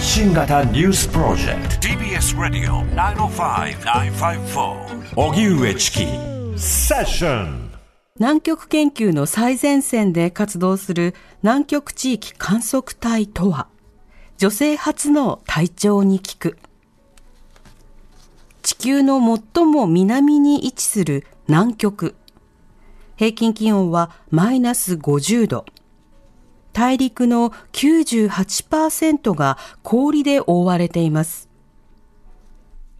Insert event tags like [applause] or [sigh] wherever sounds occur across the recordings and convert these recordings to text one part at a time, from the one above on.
発信型ニュースプロジェクト。TBS ラディオ905-954おぎゅうえちきセッション南極研究の最前線で活動する南極地域観測隊とは。女性初の隊長に聞く。地球の最も南に位置する南極。平均気温はマイナス50度大陸の98%が氷で覆われています。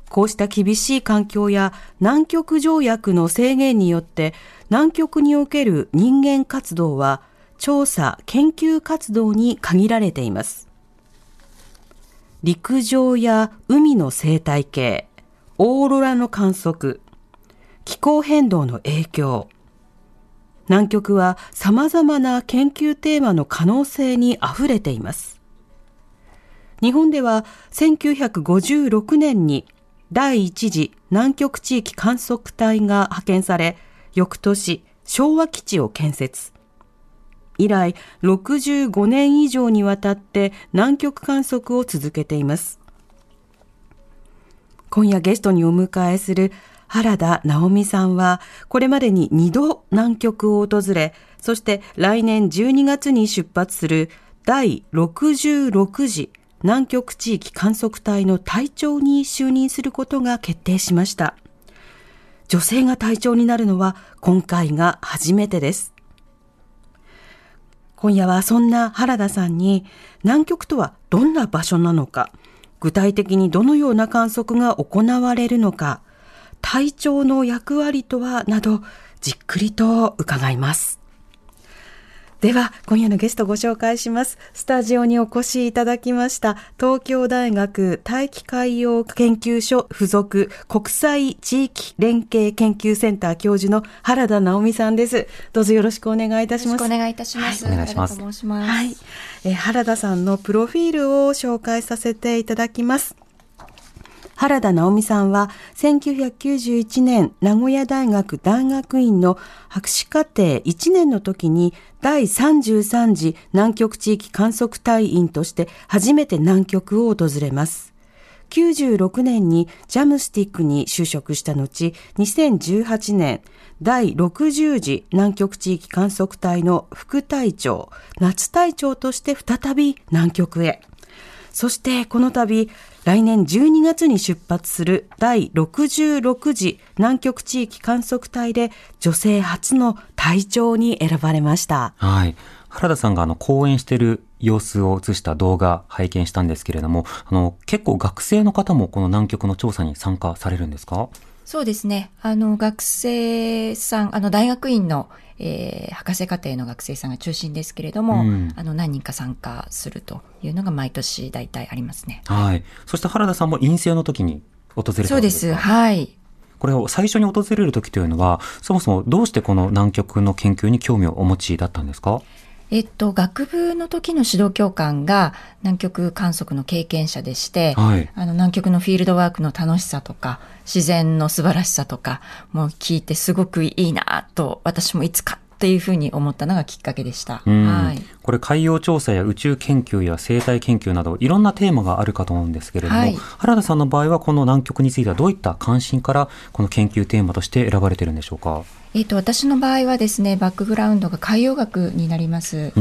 こうした厳しい環境や南極条約の制限によって南極における人間活動は調査・研究活動に限られています。陸上や海の生態系、オーロラの観測、気候変動の影響、南極は様々な研究テーマの可能性に溢れています。日本では1956年に第一次南極地域観測隊が派遣され、翌年昭和基地を建設。以来65年以上にわたって南極観測を続けています。今夜ゲストにお迎えする原田直美さんは、これまでに2度南極を訪れ、そして来年12月に出発する第66次南極地域観測隊の隊長に就任することが決定しました。女性が隊長になるのは今回が初めてです。今夜はそんな原田さんに南極とはどんな場所なのか、具体的にどのような観測が行われるのか、体調の役割とはなどじっくりと伺います。では、今夜のゲストご紹介します。スタジオにお越しいただきました、東京大学大気海洋研究所附属国際地域連携研究センター教授の原田直美さんです。どうぞよろしくお願いいたします。よろしくお願いいたします。はい、お願いします。はい、え原田さんのプロフィールを紹介させていただきます。原田直美さんは1991年名古屋大学大学院の博士課程1年の時に第33次南極地域観測隊員として初めて南極を訪れます。96年にジャムスティックに就職した後、2018年第60次南極地域観測隊の副隊長、夏隊長として再び南極へ。そしてこの度、来年12月に出発する第66次南極地域観測隊で女性初の隊長に選ばれました。はい。原田さんがあの講演している様子を映した動画拝見したんですけれども、あの結構学生の方もこの南極の調査に参加されるんですか？そうですね。あの学生さん、あの大学院のえー、博士課程の学生さんが中心ですけれども、うん、あの何人か参加するというのが毎年大体ありますね。はい。そして原田さんも陰性の時に訪れたんですかそうです。はい。これを最初に訪れる時というのは、そもそもどうしてこの南極の研究に興味をお持ちだったんですか？えっと、学部の時の指導教官が南極観測の経験者でして、はい、あの南極のフィールドワークの楽しさとか、自然の素晴らしさとか、もう聞いてすごくいいなと、私もいつかっていうふうに思ったのがきっかけでした。はい、これ海洋調査や宇宙研究や生態研究などいろんなテーマがあるかと思うんですけれども、はい、原田さんの場合はこの南極についてはどういった関心からこの研究テーマとして選ばれてるんでしょうか？えっ、と、私の場合はですね、バックグラウンドが海洋学になります。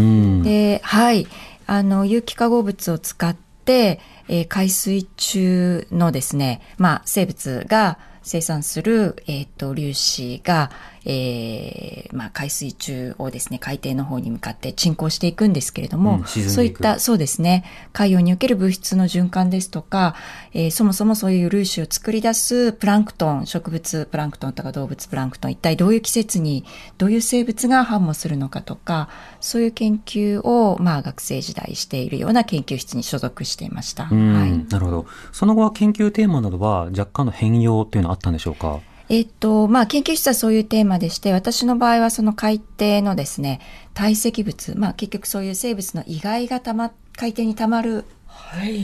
で、はい。あの、有機化合物を使って、えー、海水中のですね、まあ、生物が生産する、えっ、ー、と、粒子が、えー、まあ、海水中をですね、海底の方に向かって沈降していくんですけれども、うん、そういった、そうですね、海洋における物質の循環ですとか、えー、そもそもそういう粒子を作り出すプランクトン、植物プランクトンとか動物プランクトン、一体どういう季節にどういう生物が繁茂するのかとか、そういう研究を、まあ、学生時代しているような研究室に所属していました。はい。なるほど。その後は研究テーマなどは若干の変容というのはあったんでしょうか？えっと、まあ、研究室はそういうテーマでして、私の場合はその海底のですね、堆積物、まあ、結局そういう生物の遺骸がたま、海底にたまる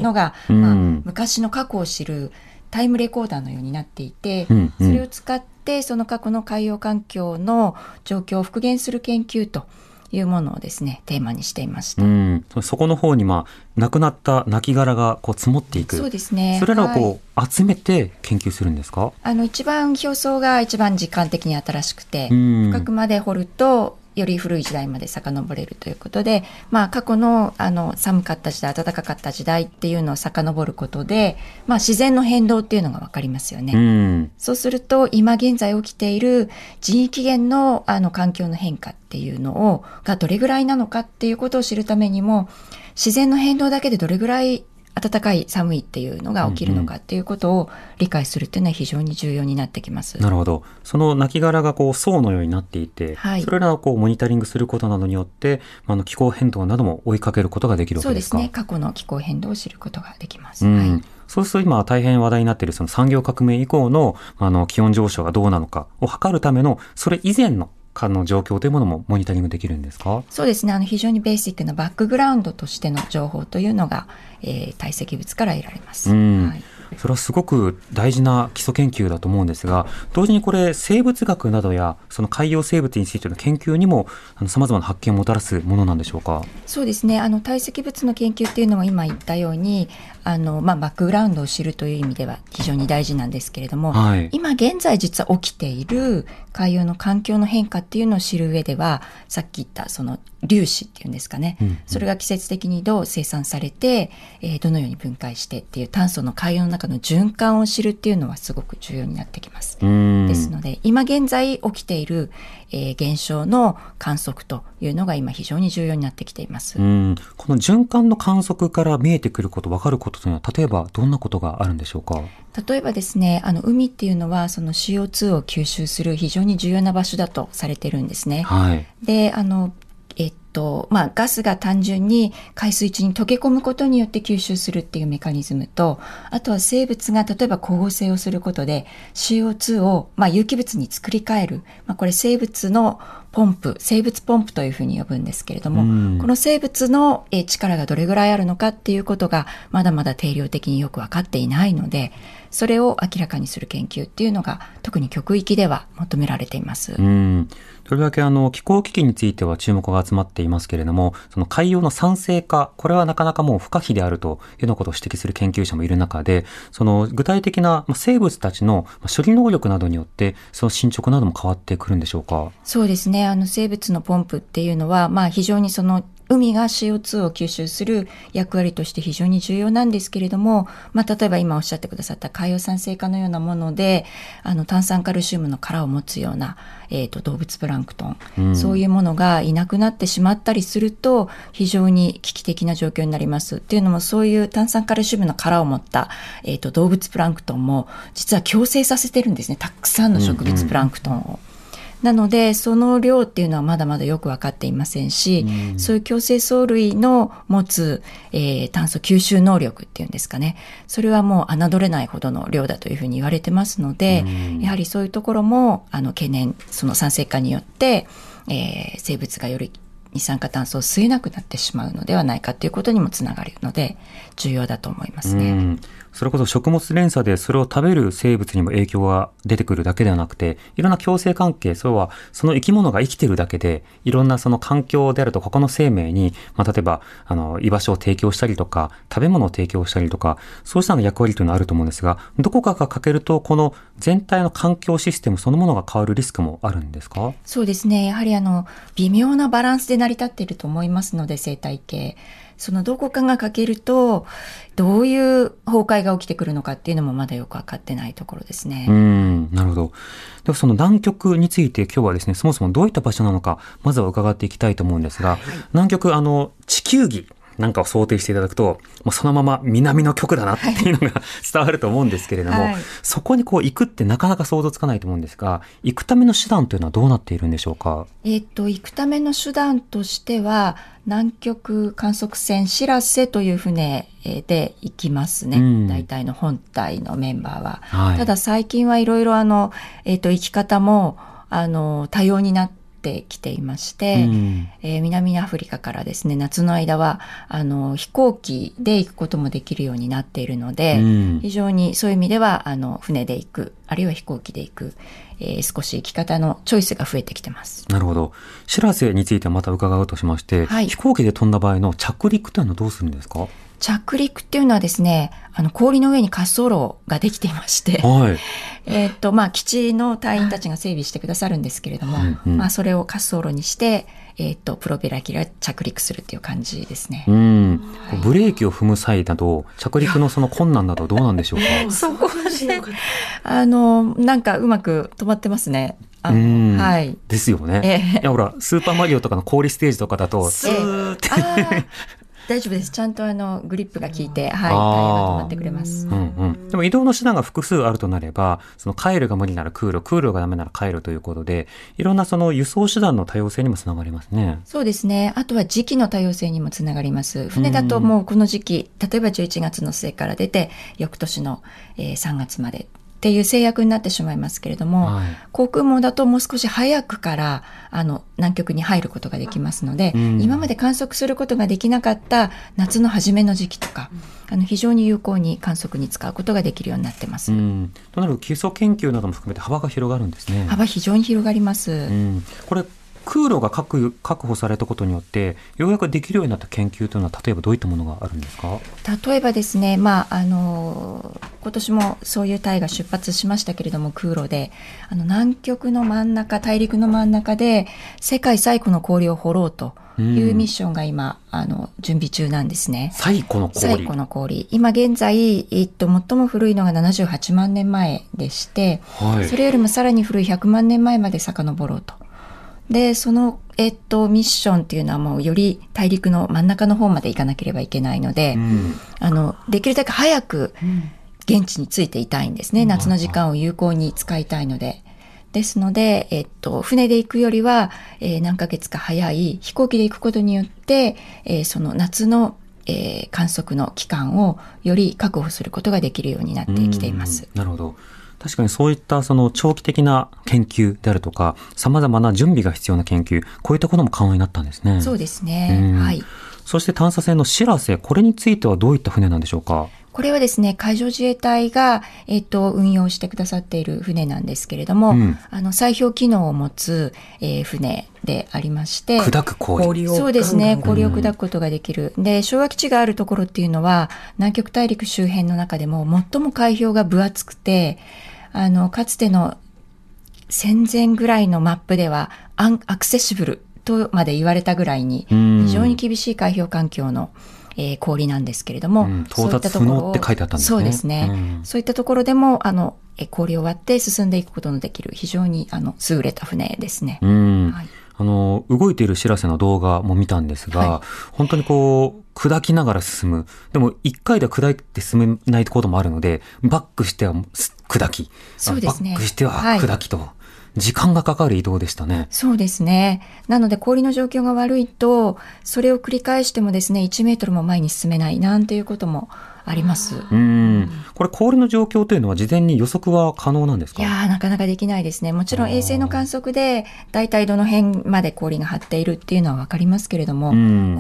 のが、はい、まあ、昔の過去を知るタイムレコーダーのようになっていて、うんうん、それを使って、その過去の海洋環境の状況を復元する研究というものをですね、テーマにしていました。うん、そこの方に、まあ、亡くなった亡骸がこう積もっていく。そうですね。それらをこう、はい集めて研究するんですか？あの、一番表層が一番時間的に新しくて、うん深くまで掘ると、より古い時代まで遡れるということで、まあ、過去のあの寒かった時代、暖かかった時代っていうのを遡ることで、まあ、自然の変動っていうのがわかりますよね。うん。そうすると、今現在起きている人為起源のあの環境の変化っていうのを、がどれぐらいなのかっていうことを知るためにも、自然の変動だけでどれぐらい暖かい寒いっていうのが起きるのかっていうことを理解するっていうのは非常に重要になってきます。なるほど。その亡骸がこう層のようになっていて、はいそれらをこうモニタリングすることなどによって、まああの気候変動なども追いかけることができるわけでか？そうですすね。過去の気候変動を知ることができます。うんはい。そうすると今大変話題になっているその産業革命以降のあの気温上昇がどうなのかを測るためのそれ以前のかの状況というものもモニタリングできるんですか？そうですね。あの、非常にベーシックなバックグラウンドとしての情報というのが、えー堆積物から得られます。うんはいそれはすごく大事な基礎研究だと思うんですが、同時にこれ生物学などやその海洋生物についての研究にもあの様々な発見をもたらすものなんでしょうか？そうですね。あの堆積物の研究っていうのは今言ったように、あのまあバックグラウンドを知るという意味では非常に大事なんですけれども、はい。今現在実は起きている海洋の環境の変化っていうのを知る上では、さっき言ったその粒子っていうんですかね、うんうんそれが季節的にどう生産されて、えーどのように分解してっていう炭素の海洋の中の循環を知るっていうのはすごく重要になってきます。うんですので、今現在起きている、えー現象の観測というのが今非常に重要になってきています。うんこの循環の観測から見えてくること、分かることというのは、例えばどんなことがあるんでしょうか？例えばですね、あの海っていうのはその CO2 を吸収する非常に重要な場所だとされてるんですね。はい。で、あの、と、まあ、ガスが単純に海水中に溶け込むことによって吸収するっていうメカニズムと、あとは生物が例えば光合成をすることで CO2 を、まあ、有機物に作り変える。まあ、これ生物のポンプ、生物ポンプというふうに呼ぶんですけれども、うんこの生物のえー力がどれぐらいあるのかっていうことがまだまだ定量的によくわかっていないので、それを明らかにする研究っていうのが特に極域では求められています。うん。とりわけあの気候危機については注目が集まっていますけれども、その海洋の酸性化、これはなかなかもう不可避であるというようなことを指摘する研究者もいる中で、その具体的な生物たちの処理能力などによって、その進捗なども変わってくるんでしょうか？そうですね。あの生物のポンプっていうのは、まあ非常にその海が CO2 を吸収する役割として非常に重要なんですけれども、まあ例えば今おっしゃってくださった海洋酸性化のようなもので、あの炭酸カルシウムの殻を持つような、えっ、と動物プランクトン、うんそういうものがいなくなってしまったりすると、非常に危機的な状況になります。っていうのもそういう炭酸カルシウムの殻を持った、えっ、と動物プランクトンも実は共生させてるんですね。たくさんの植物プランクトンを。なので、その量っていうのはまだまだよく分かっていませんし、うんそういう共生藻類の持つ、えー炭素吸収能力っていうんですかね。それはもう侮れないほどの量だというふうに言われてますので、うんやはりそういうところも、あの、懸念、その酸性化によって、えー生物がより二酸化炭素を吸えなくなってしまうのではないかということにもつながるので、重要だと思いますね。それこそ食物連鎖でそれを食べる生物にも影響が出てくるだけではなくて、いろんな共生関係、それはその生き物が生きてるだけで、いろんなその環境であると他の生命に、まあ、例えば、あの、居場所を提供したりとか、食べ物を提供したりとか、そうしたの役割というのはあると思うんですが、どこかが欠けると、この全体の環境システムそのものが変わるリスクもあるんですか？そうですね。やはりあの、微妙なバランスで成り立っていると思いますので、生態系。そのどこかが欠けると、どういう崩壊が起きてくるのかっていうのもまだよくわかってないところですね。うん、なるほど。ではその南極について今日はですね、そもそもどういった場所なのか、まずは伺っていきたいと思うんですが、南極、あの、地球儀なんかを想定していただくと、もうそのまま南の極だなっていうのが [laughs] 伝わると思うんですけれども、はいそこにこう行くってなかなか想像つかないと思うんですが、行くための手段というのはどうなっているんでしょうか？えっと、行くための手段としては、南極観測船しらせという船えーで行きますね。うん大体の本体のメンバーは。はい。ただ最近はいろいろあの、えっ、と、生き方も、あの、多様になってってきていまして、うん、えー、南アフリカからですね、夏の間は、あの、飛行機で行くこともできるようになっているので、うん、非常にそういう意味では、あの、船で行く、あるいは飛行機で行く、えー、少し生き方のチョイスが増えてきてます。なるほど。しらせについてまた伺うとしまして、はい、飛行機で飛んだ場合の着陸というのはどうするんですか？着陸っていうのはですね、あの、氷の上に滑走路ができていまして、はい、[laughs] えっと、まあ、基地の隊員たちが整備してくださるんですけれども、うんうん、まあ、それを滑走路にして、えっ、と、プロペラ機が着陸するっていう感じですね。うん。はい、ブレーキを踏む際など、着陸のその困難などどうなんでしょうか？[laughs] そこはね、あの、なんかうまく止まってますね。はい。ですよね。えー、いや、ほら、スーパーマリオとかの氷ステージとかだと、スーって、大丈夫です。ちゃんとあのグリップが効いて、はい、タイヤが止まってくれます。うんうん。でも移動の手段が複数あるとなれば、その帰るが無理なら空路、空路がダメなら帰るということで、いろんなその輸送手段の多様性にもつながりますね。そうですね。あとは時期の多様性にもつながります。船だともうこの時期、例えば11月の末から出て、翌年の、えー、3月までっていう制約になってしまいますけれども、はい、航空網だともう少し早くからあの南極に入ることができますので、うん、今まで観測することができなかった夏の初めの時期とか、あの非常に有効に観測に使うことができるようになってます。うん、となると基礎研究なども含めて幅が広がるんですね。幅非常に広がります。うん、これ空路が確確保されたことによってようやくできるようになった研究というのは例えばどういったものがあるんですか？例えばですね、まあ、あの今年もそういう隊が出発しましたけれども空路であの南極の真ん中大陸の真ん中で世界最古の氷を掘ろうというミッションが今、あの、準備中なんですね。最古の氷最古の氷。今現在、えっと、最も古いのが78万年前でして、はい、それよりもさらに古い100万年前まで遡ろうと。で、その、えっと、ミッションっていうのはもうより大陸の真ん中の方まで行かなければいけないので、うん、あの、できるだけ早く現地についていたいんですね。うん、夏の時間を有効に使いたいので。ですので、えっと、船で行くよりは、えー、何ヶ月か早い飛行機で行くことによって、えー、その夏のえー、観測の期間をより確保することができるようになってきています。なるほど。確かにそういったその長期的な研究であるとか、様々な準備が必要な研究、こういったことも可能になったんですね。そうですね。はい。そして探査船のしらせ、これについてはどういった船なんでしょうか？これはですね、海上自衛隊が、えっ、と、運用してくださっている船なんですけれども、うん、あの、砕氷機能を持つ、えー、船でありまして。砕く氷そうですね、氷を砕くことができる。で、昭和基地があるところっていうのは、南極大陸周辺の中でも最も海氷が分厚くて、あの、かつての戦前ぐらいのマップではアンアクセシブルとまで言われたぐらいに、非常に厳しい海氷環境の、えー、氷なんですけれども、うん、到達不能って書いてあったんですね。そうですね。うん、そういったところでも、あの、え氷を割って進んでいくことのできる、非常に、あの、優れた船ですね。うん、はいあの、動いている知らせの動画も見たんですが、はい、本当にこう、砕きながら進む。でも、一回では砕いて進めないこともあるので、バックしては砕き。そうですね。バックしては砕きと。はい時間がかかる移動でしたね。そうですね。なので氷の状況が悪いと、それを繰り返してもですね、1メートルも前に進めないなんていうこともあります。うん。これ氷の状況というのは事前に予測は可能なんですか？いやなかなかできないですね。もちろん衛星の観測で大体どの辺まで氷が張っているっていうのはわかりますけれども、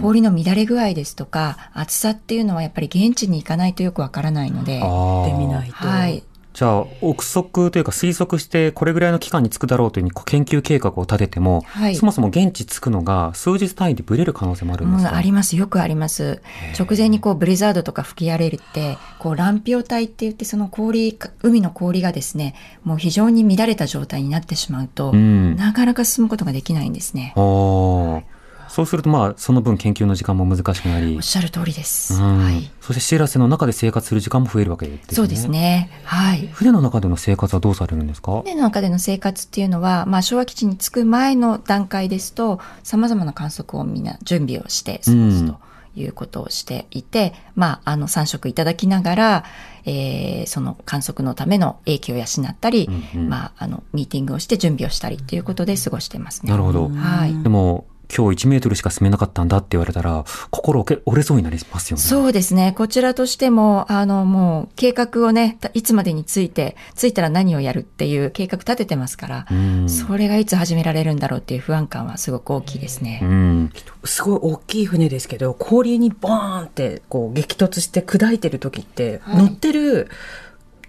氷の乱れ具合ですとか厚さっていうのはやっぱり現地に行かないとよくわからないので。で見ないと。はい。じゃあ、憶測というか推測して、これぐらいの期間に着くだろうという研究計画を立てても、はい、そもそも現地着くのが数日単位でブレる可能性もあるんですか、あります。よくあります。直前にこう、ブリザードとか吹き荒れるって、こう、乱氷帯って言って、その氷、海の氷がですね、もう非常に乱れた状態になってしまうと、うん、なかなか進むことができないんですね。はいそうすると、まあ、その分研究の時間も難しくなり。おっしゃる通りです。はい。そして、シーラセの中で生活する時間も増えるわけですね。そうですね。はい。船の中での生活はどうされるんですか？船の中での生活っていうのは、まあ、昭和基地に着く前の段階ですと、様々な観測をみんな準備をして過ごすと。いうことをしていて、まあ、あの、3食いただきながら、えー、その観測のための影響を養ったり、うんうん、まあ、あの、ミーティングをして準備をしたりということで過ごしてますね。なるほど。はい。でも、今日1メートルしか進めなかったんだって言われたら、心折れそうになりますよね。そうですね。こちらとしても、あの、もう、計画をね、いつまでについて、ついたら何をやるっていう計画立ててますから、それがいつ始められるんだろうっていう不安感はすごく大きいですね。すごい大きい船ですけど、氷にボーンってこう激突して砕いてる時って、はい、乗ってる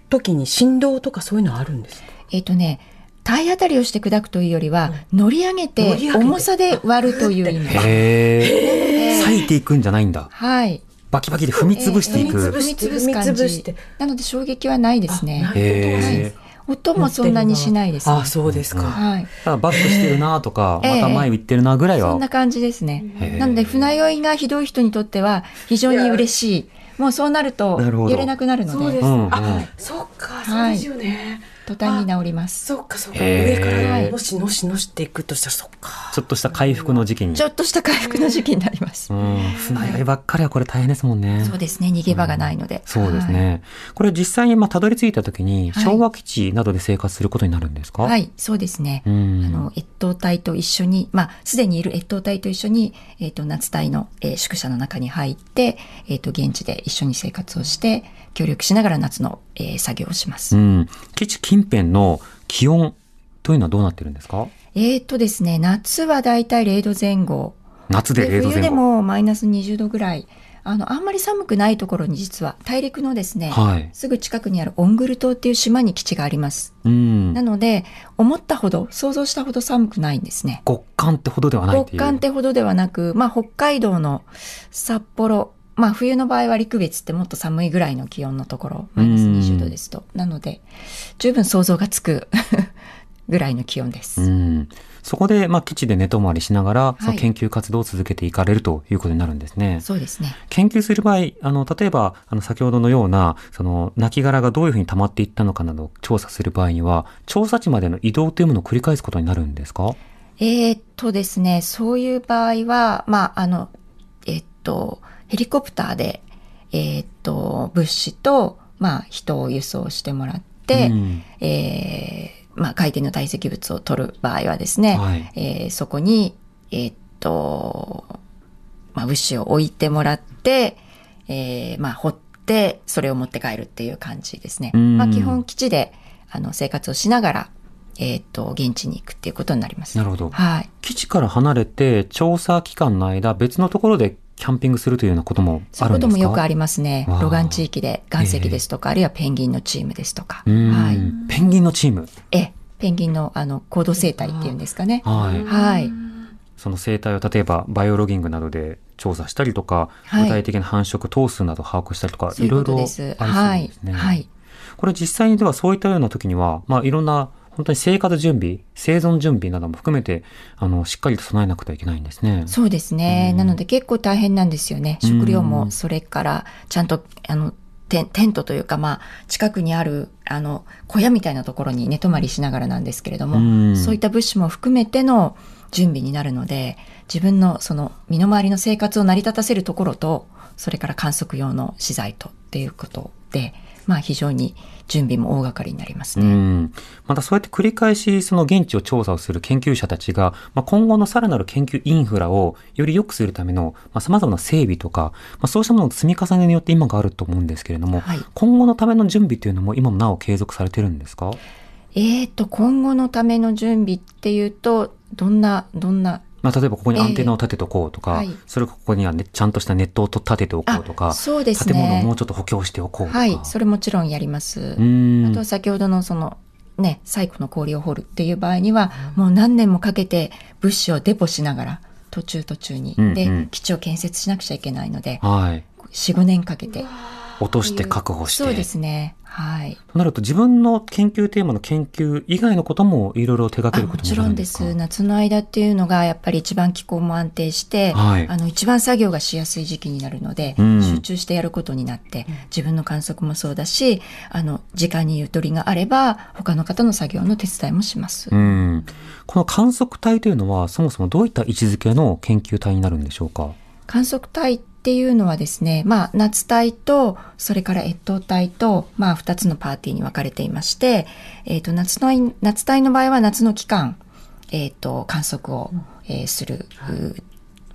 時に振動とかそういうのあるんですか？えっ、とね、体当たりをして砕くというよりは、乗り上げて重さで割るという意味 [laughs] へえ。裂いていくんじゃないんだ。はい。バキバキで踏み潰していく。踏み潰す感じ。なので衝撃はないですね。へ音もそんなにしないです、ね、あそうですか。はい。バックしてるなとか、また前行ってるなぐらいは。そんな感じですね。なので船酔いがひどい人にとっては非常に嬉しい。もうそうなると揺れなくなるので。そうです。あ、そっか、そうですよね。途端に治ります。そっかそっか。上からのしのしのしていくとしたらそっか。ちょっとした回復の時期に。ちょっとした回復の時期になります。うん。船酔いばっかりはこれ大変ですもんね。そうですね。逃げ場がないので。そうですね。これ実際にまあたどり着いた時に昭和基地などで生活することになるんですか？はい、そうですね。あの越冬隊と一緒に、まあすでにいる越冬隊と一緒にえっ、と夏隊の、えー、宿舎の中に入ってえっ、と現地で一緒に生活をして協力しながら夏の、えー、作業をします。うん。基地近辺の気温というのはどうなってるんですか？えっとですね、夏はだいたい0度前後。夏で0度前後。冬でもマイナス20度ぐらい。あの、あんまり寒くないところに実は大陸のですね、はい、すぐ近くにあるオングル島っていう島に基地があります。うん、なので、思ったほど、想像したほど寒くないんですね。極寒ってほどではない極寒ってほどではなく、まあ北海道の札幌、まあ冬の場合は陸別ってもっと寒いぐらいの気温のところ、マイナス20度ですと。なので、十分想像がつく [laughs] ぐらいの気温です。そこで、まあ、基地で寝泊まりしながら、その研究活動を続けていかれるということになるんですね。そうですね。研究する場合、あの、例えば、あの、先ほどのような、その、亡骸がどういうふうに溜まっていったのかなどを調査する場合には、調査地までの移動というものを繰り返すことになるんですか？えー、っとですね、そういう場合は、まあ、あの、えー、っと、ヘリコプターで、えー、っと、物資と、まあ、人を輸送してもらって、うん、えーまあ、海底の堆積物を取る場合はですね、はい、えー、そこに、えー、っと、まあ、物資を置いてもらって、えー、まあ、掘って、それを持って帰るっていう感じですね。まあ、基本基地で、あの、生活をしながら、えっ、と、現地に行くっていうことになります。なるほど。はい。基地から離れて、調査期間の間、別のところでキャンピングするというようなこともあるんですか？そういうこともよくありますね。露岸地域で岩石ですとか、えー、あるいはペンギンのチームですとか。はい。ペンギンのチーム？え、ペンギンのあの行動生態っていうんですかね。はい。はい。その生態を例えばバイオロギングなどで調査したりとか、はい、具体的な繁殖頭数など把握したりとか、いろいろありそうですね。はい。はい。これ実際にではそういったような時には、まあいろんな本当に生活準備、生存準備なども含めて、あの、しっかりと備えなくてはいけないんですね。そうですね。なので結構大変なんですよね。食料も、それから、ちゃんと、あの、テテントというか、まあ、近くにある、あの、小屋みたいなところに寝泊まりしながらなんですけれども、そういった物資も含めての準備になるので、自分のその身の回りの生活を成り立たせるところと、それから観測用の資材とっていうことで、まあ非常に準備も大掛かりになりますね。またそうやって繰り返しその現地を調査をする研究者たちが、まあ、今後のさらなる研究インフラをより良くするための、まあ、様々な整備とか、まあ、そうしたものの積み重ねによって今があると思うんですけれども、はい、今後のための準備というのも今もなお継続されてるんですか？えっ、と、今後のための準備っていうと、どんな、どんなまあ、例えばここにアンテナを立てておこうとか、えーはい、それここには、ね、ちゃんとしたネットを立てておこうとか、そうですね、建物をもうちょっと補強しておこうとか。はい、それもちろんやります。あと先ほどのその、ね、最古の氷を掘るっていう場合には、もう何年もかけて物資をデポしながら、途中途中に、うんうん、で、基地を建設しなくちゃいけないので、はい、4、5年かけて。落として確保して。そうですね。はい。となると自分の研究テーマの研究以外のこともいろいろ手掛けることももちろんです。夏の間っていうのがやっぱり一番気候も安定して、はい、あの一番作業がしやすい時期になるので、うん、集中してやることになって、自分の観測もそうだし、あの時間にゆとりがあれば他の方の作業の手伝いもします。うん、この観測隊というのはそもそもどういった位置づけの研究隊になるんでしょうか？観測隊っていうのはですね、まあ、夏隊と、それから越冬隊と、まあ、二つのパーティーに分かれていまして、えっ、ー、と、夏の、夏隊の場合は夏の期間、えっ、ー、と、観測を、えーするう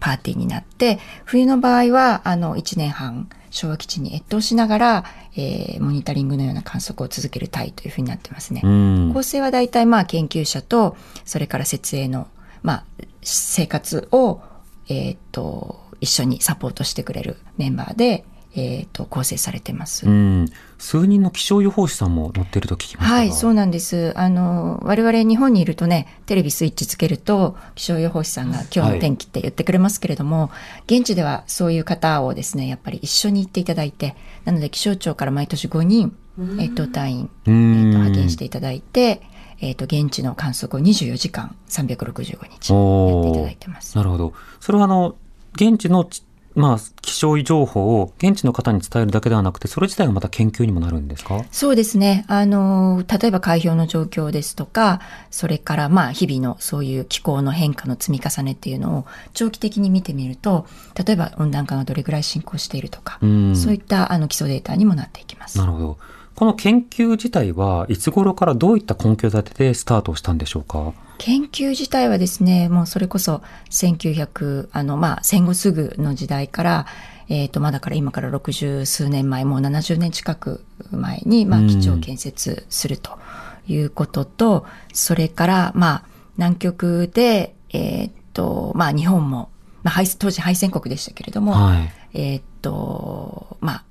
パーティーになって、冬の場合は、あの、1年半、昭和基地に越冬しながら、えーモニタリングのような観測を続ける隊というふうになってますね。うん。構成は大体まあ研究者と、それから設営の、まあ、生活を、えーっと、一緒にサポートしてくれるメンバーで、えーっと、構成されてます。うん。数人の気象予報士さんも乗ってると聞きましたが。はい、そうなんです。あの、我々日本にいるとね、テレビスイッチつけると、気象予報士さんが今日の天気って言ってくれますけれども、現地ではそういう方をですね、やっぱり一緒に行っていただいて、なので気象庁から毎年5人、えっと、隊員、えっと、うん派遣していただいて、えっと、現地の観測を24時間365日やっていただいてます。なるほど。それはあの、現地のち、まあ、気象情報を現地の方に伝えるだけではなくて、それ自体がまた研究にもなるんですか？そうですね。あの、例えば海氷の状況ですとか、それからまあ日々のそういう気候の変化の積み重ねっていうのを長期的に見てみると、例えば温暖化がどれぐらい進行しているとか、うんそういったあの基礎データにもなっていきます。なるほど。この研究自体はいつ頃からどういった根拠立てでスタートしたんでしょうか？研究自体はですね、もうそれこそ1900、あの、まあ、戦後すぐの時代から、えっ、と、まあだから今から60数年前、もう70年近く前に、まあ、うん基地を建設するということと、それから、まあ、南極で、えっ、と、まあ、日本も、まあ、敗当時敗戦国でしたけれども、はい。えっ、と、まあ、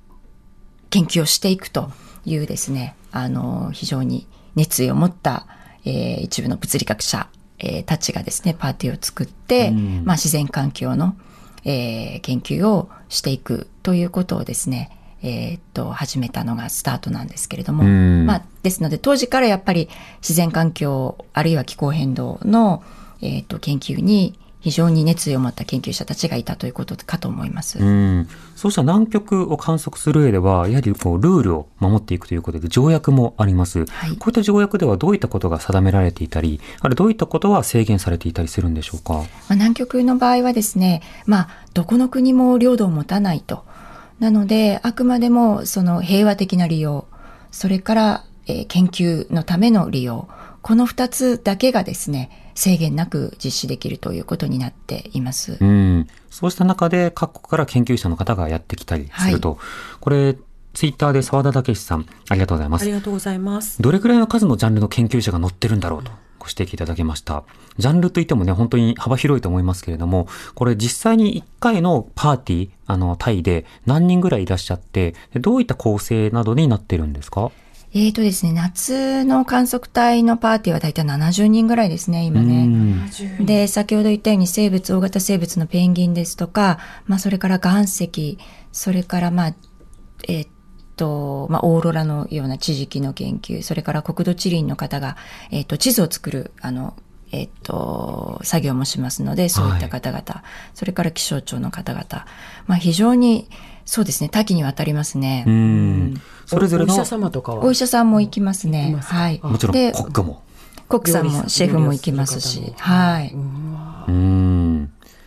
研究をしていくというですね、あの、非常に熱意を持った、えー一部の物理学者、えーたちがですね、パーティーを作って、うん。まあ、自然環境の、えー研究をしていくということをですね、えーっと、始めたのがスタートなんですけれども、うん。まあ、ですので、当時からやっぱり自然環境、あるいは気候変動の、えーっと、研究に非常に熱意を持った研究者たちがいたということかと思います。うん。そうした南極を観測する上では、やはりこうルールを守っていくということで条約もあります。はいこういった条約ではどういったことが定められていたり、あるいはどういったことは制限されていたりするんでしょうか？まあ、南極の場合はですね、まあ、どこの国も領土を持たないと。なので、あくまでもその平和的な利用、それから、えー研究のための利用、この二つだけがですね、制限なく実施できるということになっています。うん。そうした中で各国から研究者の方がやってきたりすると。これ、ツイッターで澤田武さん、ありがとうございますあり。がとうございます。どれくらいの数のジャンルの研究者が載ってるんだろうとご指摘いただきました。ジャンルといってもね、本当に幅広いと思いますけれども、これ実際に1回のパーティー、あの、タイで何人ぐらいいらっしゃって、でどういった構成などになってるんですか？えーとですね、夏の観測隊のパーティーはだいたい70人ぐらいですね、今うね。ん。で、先ほど言ったように生物、大型生物のペンギンですとか、まあ、それから岩石、それから、まあ、えーっと、まあ、オーロラのような地磁気の研究、それから国土地理院の方が、えーっと、地図を作る、あの、えーっと、作業もしますので、そういった方々、それから気象庁の方々、まあ、非常に、そうですね、多岐にわたりますね。うん。それぞれのお医者、様とかは？お医者さんも行きますね。はい。もちろんでコックも。コックさんもシェフも行きますしはい。うん。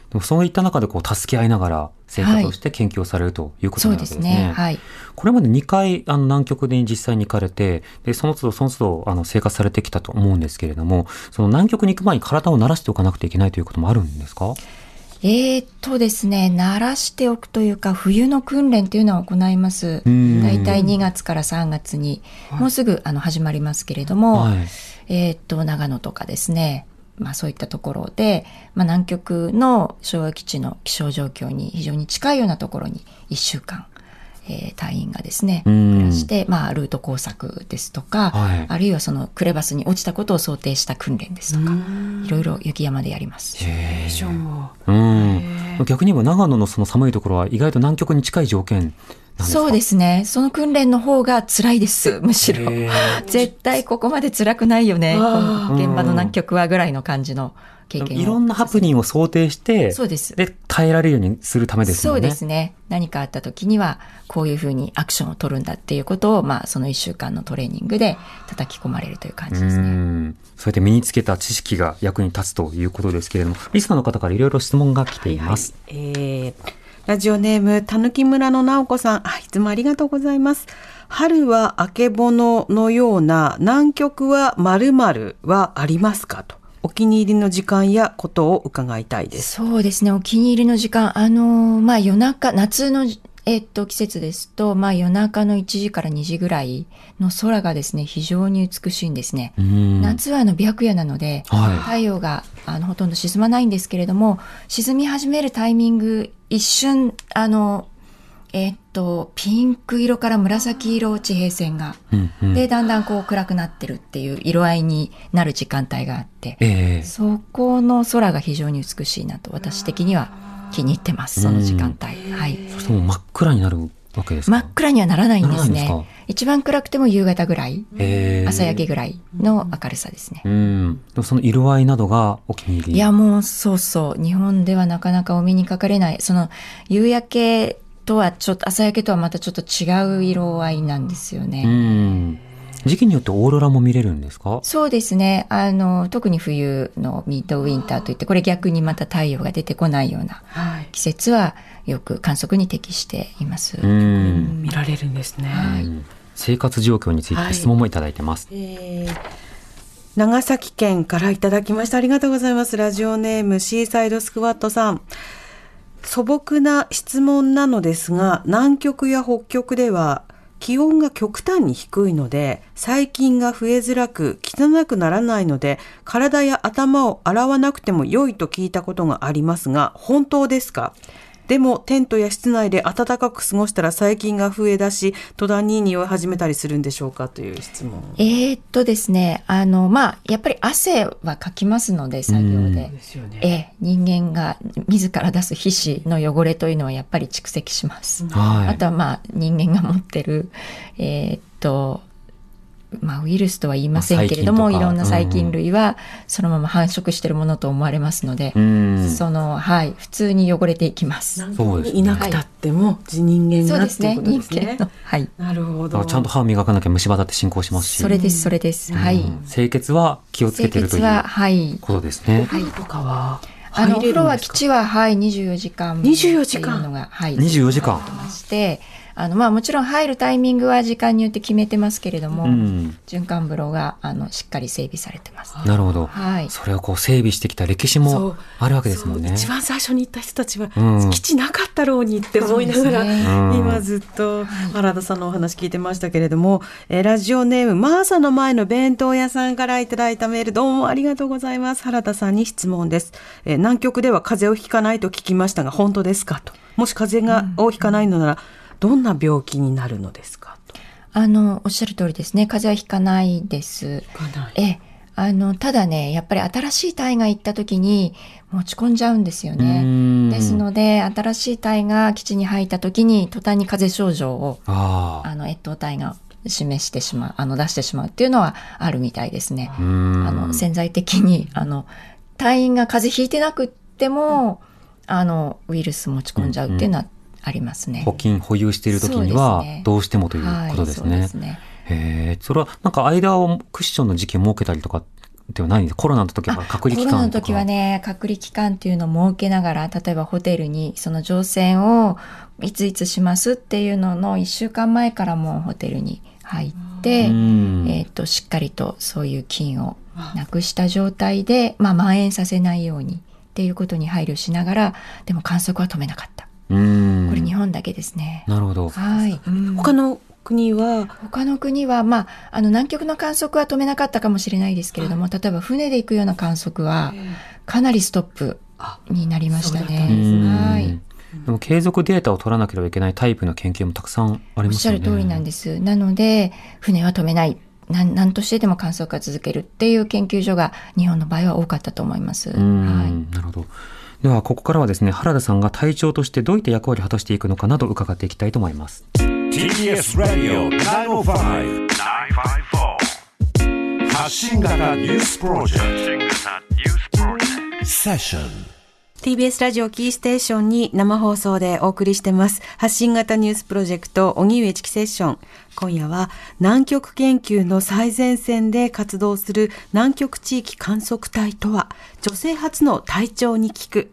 でもそういった中でこう助け合いながら生活をして研究をされるということなわけですね。ですね。はい。これまで2回あの南極に実際に行かれて、で、その都度その都度あの生活されてきたと思うんですけれども、その南極に行く前に体を慣らしておかなくてはいけないということもあるんですか？えーっとですね、慣らしておくというか、冬の訓練というのは行います。うんだいたい2月から3月に、もうすぐあの始まりますけれども、はい。えーっと、長野とかですね、まあそういったところで、まあ南極の昭和基地の気象状況に非常に近いようなところに1週間、えー隊員がですね、うん。暮らして、まあルート工作ですとか、はい。あるいはそのクレバスに落ちたことを想定した訓練ですとか、いろいろ雪山でやります。へうん。逆に言えば長野のその寒いところは意外と南極に近い条件なんですか？そうですね。その訓練の方が辛いです、むしろ。へ [laughs] 絶対ここまで辛くないよね。現場の南極はぐらいの感じの経験を。いろんなハプニングを想定して、そうです。で、耐えられるようにするためですそう。ですね。何かあった時には、こういうふうにアクションを取るんだっていうことを、まあ、その一週間のトレーニングで叩き込まれるという感じですうね。んそうやって身につけた知識が役に立つということですけれども、リスナーの方からいろいろ質問が来ています。はいはいえーラジオネームたぬき村の直子さんあいつもありがとうございます春はあけぼののような南極はまるはありますかとお気に入りの時間やことを伺いたいです。そうですね、お気に入りの時間。あのーまあ夜中、夏の、えっと、季節ですと、まあ夜中の1時から2時ぐらいの空がですね、非常に美しいんですね。うん夏はあの白夜なので、はい太陽があのほとんど沈まないんですけれども沈み始めるタイミング一瞬あのえっとピンク色から紫色地平線が、うんうん。でだんだんこう暗くなってるっていう色合いになる時間帯があって、ええ。そこの空が非常に美しいなと私的には気に入ってますその時間帯、はい。そしてもう真っ暗になるわけですか？真っ暗にはならないんですね。一番暗くても夕方ぐらいええ。朝焼けぐらいの明るさですね、うん。その色合いなどがお気に入り？いや、もうそうそう。日本ではなかなかお目にかかれない。その、夕焼けとはちょっと、朝焼けとはまたちょっと違う色合いなんですようね。ん。時期によってオーロラも見れるんですか？そうですね。あの、特に冬のミッドウィンターといって、これ逆にまた太陽が出てこないようなはい。季節はよく観測に適しています。うん。見られるんですね。うん生活状況について質問もいただいてます。えー長崎県からいただきました。ありがとうございます。ラジオネームシーサイドスクワットさん。素朴な質問なのですが、南極や北極では気温が極端に低いので、細菌が増えづらく汚くならないので、体や頭を洗わなくても良いと聞いたことがありますが、本当ですか？でもテントや室内で暖かく過ごしたら細菌が増え出し、途端に匂い始めたりするんでしょうかという質問。えーっとですね、あの、まあ、やっぱり汗はかきますので、作業で。でね。ええ、人間が自ら出す皮脂の汚れというのはやっぱり蓄積します。はい。あとはまあ人間が持ってる、えーっと、まあウイルスとは言いませんけれども、いろんな細菌類はそのまま繁殖しているものと思われますので、うん。その、はい、普通に汚れていきます。そうですねいなくたっても、人間そうですねがっていう、ことで人すね。間の。はい。なるほど。ちゃんと歯磨かなきゃ虫歯だって進行しますし。それです、それです。はい。うん清潔は気をつけ清てるという潔は、はい。ことですね。はい。とかはあの、お風呂は基地地は、はい、24時間。24時間のが、はい。24時間あの、まあもちろん入るタイミングは時間によって決めてますけれども、うん。循環風呂が、あの、しっかり整備されてます。なるほど。はい。それをこう整備してきた歴史もあるわけですもんね。一番最初に行った人たちは、うん。基地なかったろうにって思いながら、ね。[laughs] うん。今ずっと原田さんのお話聞いてましたけれども、えーラジオネームマーサの前の弁当屋さんからいただいたメールどうもありがとうございます。原田さんに質問です、えー南極では風邪をひかないと聞きましたが本当ですか？と。もし風邪がをひかないのならどんな病気になるのですか？とあの、おっしゃる通りですね。風邪はひかないです。ええ、あの、ただね、やっぱり新しい体が行った時に持ち込んじゃうんですよね。うんですので、新しい体が基地に入った時に、途端に風邪症状を、あの、越冬体が示してしまう、あの、出してしまうっていうのはあるみたいですね。うんあの、潜在的に、あの、隊員が風邪ひいてなくっても、あの、ウイルス持ち込んじゃうっていうのはありますね。保菌保有している時にはどうしてもということですね。はい、そうですね。へえ、それはなんか間をクッションの時期を設けたりとかではないんですコロナの時は隔離期間とか。コロナの時はね、隔離期間っていうのを設けながら、例えばホテルにその乗船をいついつしますっていうのの1週間前からもうホテルに入って、うんえっ、と、しっかりとそういう菌をなくした状態で、まあ、蔓延させないようにっていうことに配慮しながら、でも観測は止めなかった。うんこれ日本だけですね。なるほど。はい。うん他の国は？他の国は、まあ、あの南極の観測は止めなかったかもしれないですけれども、例えば船で行くような観測はかなりストップになりましたね。はい。でも継続データを取らなければいけないタイプの研究もたくさんありおっますよね。しゃる通りなんです。なので、船は止めない。なんなんとしてでも観測は続けるっていう研究所が日本の場合は多かったと思います。うん、はい。なるほど。では、ここからはですね、原田さんが隊長としてどういった役割を果たしていくのかなど伺っていきたいと思います。TBS Radio 905 954発信型ニュースプロジェクト。セッション TBS ラジオキーステーションに生放送でお送りしてます。発信型ニュースプロジェクト、荻上チキセッション。今夜は南極研究の最前線で活動する南極地域観測隊とは、女性初の隊長に聞く。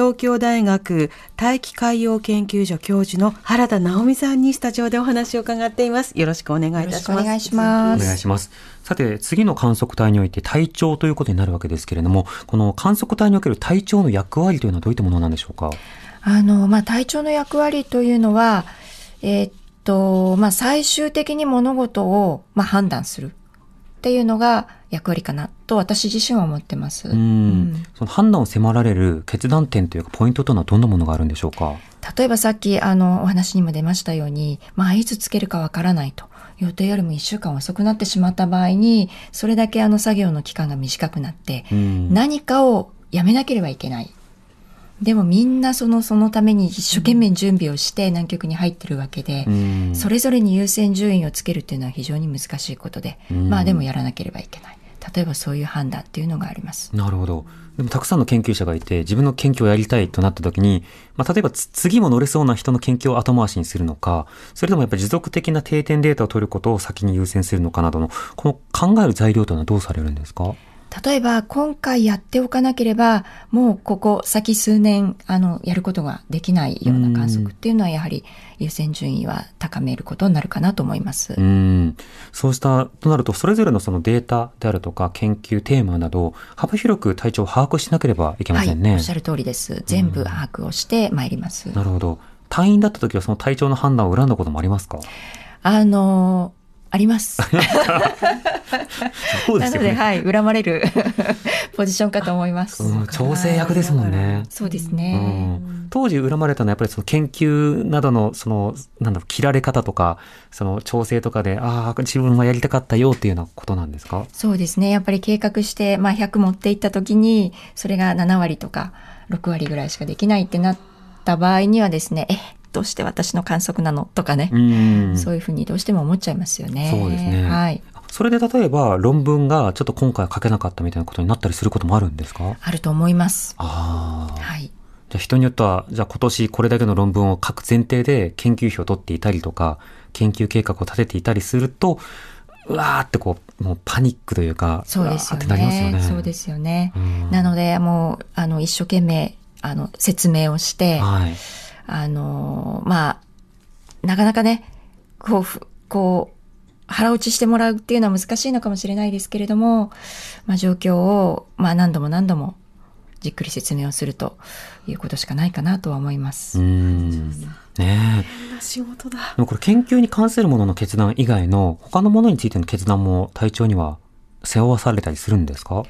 東京大学大気海洋研究所教授の原田直美さんにスタジオでお話を伺っています。よろしくお願いいたします。よろしくお願いしますお願いします。さて、次の観測隊において体調ということになるわけですけれども、この観測隊における体調の役割というのはどういったものなんでしょうか？あの、まあ、体調の役割というのは、えーっと、まあ、最終的に物事を、まあ、判断するっていうのが役割かなと私自身は思ってます。うんうんその判断を迫られる決断点というかポイントというのはどんなものがあるんでしょうか？例えばさっきあのお話にも出ましたように、まあ、いつつけるかわからないと予定よりも1週間遅くなってしまった場合にそれだけあの作業の期間が短くなって、うん何かをやめなければいけない。でもみんなそのそのために一生懸命準備をして南極に入ってるわけで、うんそれぞれに優先順位をつけるっていうのは非常に難しいことで、うんまあでもやらなければいけない。例えばそういう判断っていうのがあります。なるほど。でもたくさんの研究者がいて、自分の研究をやりたいとなった時に、まあ、例えばつ次も乗れそうな人の研究を後回しにするのか、それともやっぱり持続的な定点データを取ることを先に優先するのかなどの、この考える材料というのはどうされるんですか？例えば今回やっておかなければもうここ先数年あのやることができないような観測っていうのはやはり優先順位は高めることになるかなと思います。うん。そうした、となると、それぞれのそのデータであるとか、研究テーマなど、幅広く体調を把握しなければいけまはい、せんね。おっしゃる通りです。全部把握をしてまいります。なるほど。隊員だった時はその体調の判断を恨んだこともありますか？あのあります。[laughs] そうですよね。なので、はい、恨まれる [laughs] ポジションかと思います。うん調整役ですもんね。そうですうね。ん当時恨まれたのはやっぱりその研究などのそのなんだろう切られ方とかその調整とかでああ自分はやりたかったよっていうようなことなんですか？そうですね。やっぱり計画して、まあ、100持っていった時に、それが7割とか6割ぐらいしかできないってなった場合にはですね、え、どうして私の観測なの？とかね、うんそういうふうにどうしても思っちゃいますよね。そうですねはい。それで例えば論文がちょっと今回書けなかったみたいなことになったりすることもあるんですか？あると思います。ああはい。じゃあ人によってはじゃあ今年これだけの論文を書く前提で研究費を取っていたりとか研究計画を立てていたりするとうわーってこうもうパニックというかそうですよね。ね。そうですよね。うんなので、もう、あの、一生懸命、あの、説明をして、はい。あの、まあ、なかなかね、こうふ、こう、腹落ちしてもらうっていうのは難しいのかもしれないですけれども、まあ、状況を、まあ、何度も何度もじっくり説明をするということしかないかなとは思います。うん。ねえ。仕事だ。でもこれ研究に関するものの決断以外の他のものについての決断も体調には背負わされたりするんですか？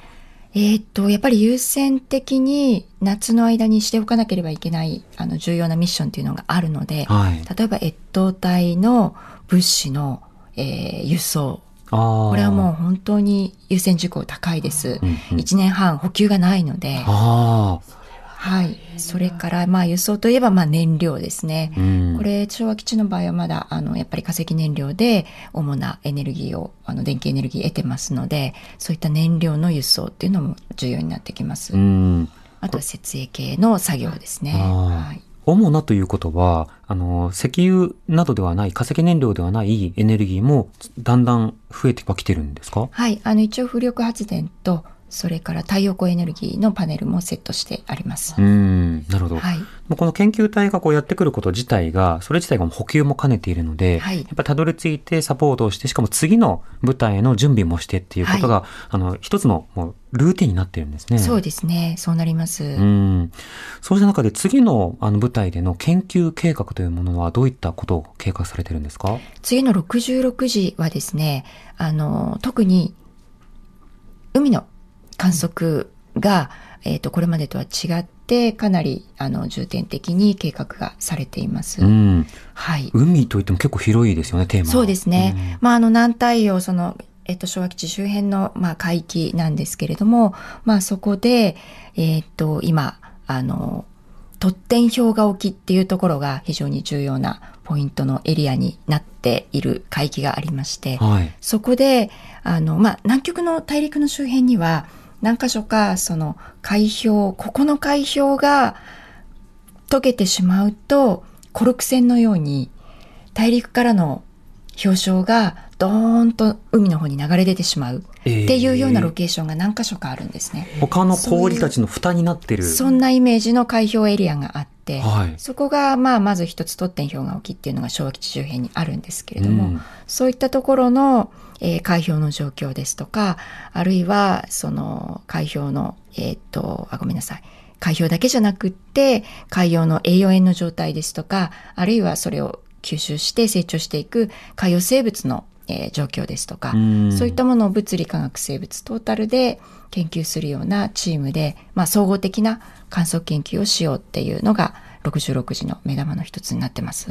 えーっと、やっぱり優先的に夏の間にしておかなければいけない、あの、重要なミッションっていうのがあるので、はい。例えば越冬隊の物資の、えー輸送。これはもう本当に優先事項高いです。うんうん1年半補給がないので、ああ。はい。それから、まあ輸送といえば、まあ燃料ですね。うん。これ、昭和基地の場合はまだ、あの、やっぱり化石燃料で主なエネルギーを、あの、電気エネルギー得てますので、そういった燃料の輸送っていうのも重要になってきます。うん。あとは設営系の作業ですね。主なということは、あの、石油などではない、化石燃料ではないエネルギーもだんだん増えてはきてるんですか？はい。あの、一応風力発電と、それから太陽光エネルギーのパネルもセットしてあります。うん、なるほど。はい。もうこの研究体がこうやってくること自体が、それ自体が補給も兼ねているので、はいやっぱりたどり着いてサポートをして、しかも次の舞台への準備もしてっていうことが、あの、一つのもうルーティンになっているんですね。そうですね。そうなります。うん。そうした中で次のあの舞台での研究計画というものはどういったことを計画されてるんですか？次の66時はですね、あの、特に海の観測が、えっ、と、これまでとは違って、かなり、あの、重点的に計画がされています。うん。はい。海といっても結構広いですよね、テーマはそうですね。まあ、あの、南太陽、その、えっと、昭和基地周辺の、まあ、海域なんですけれども、まあ、そこで、えっと、今、あの、トッテン氷河沖っていうところが非常に重要なポイントのエリアになっている海域がありまして、はい。そこで、あの、まあ、南極の大陸の周辺には、何箇所か、その、海氷、ここの海氷が溶けてしまうと、コルク線のように、大陸からの氷晶がドーンと海の方に流れ出てしまう。っていうようなロケーションが何箇所かあるんですね。他の氷たちの蓋になってる。そんなイメージの海氷エリアがあって、はい。そこが、まあ、まず一つトッテン氷河沖っていうのが昭和基地周辺にあるんですけれども、うんそういったところの、えー海氷の状況ですとか、あるいは、その、海氷の、えーっと、あ、ごめんなさい。海氷だけじゃなくって、海洋の栄養塩の状態ですとか、あるいはそれを吸収して成長していく海洋生物の、えー状況ですとか、うんそういったものを物理科学生物トータルで研究するようなチームで、まあ、総合的な観測研究をしようっていうのが66時の目玉の一つになってます。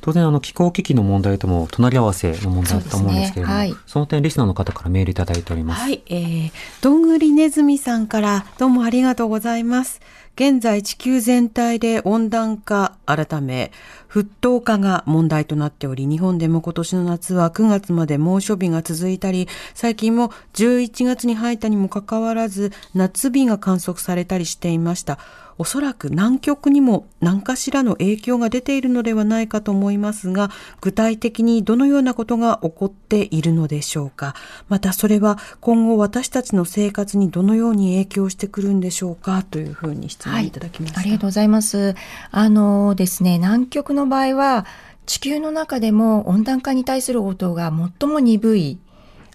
うん当然あの気候危機の問題とも隣り合わせの問題だと思うんですけれども、ねはいその点リスナーの方からメールいただいております。はい、えー、どんぐりねずみさんからどうもありがとうございます。現在地球全体で温暖化改め沸騰化が問題となっており、日本でも今年の夏は9月まで猛暑日が続いたり、最近も11月に入ったにもかかわらず夏日が観測されたりしていました。おそらく南極にも何かしらの影響が出ているのではないかと思いますが、具体的にどのようなことが起こっているのでしょうか。またそれは今後私たちの生活にどのように影響してくるんでしょうかというふうに質問いただきました。ありがとうございます。あのですね、南極の場合は、地球の中でも温暖化に対する応答が最も鈍い、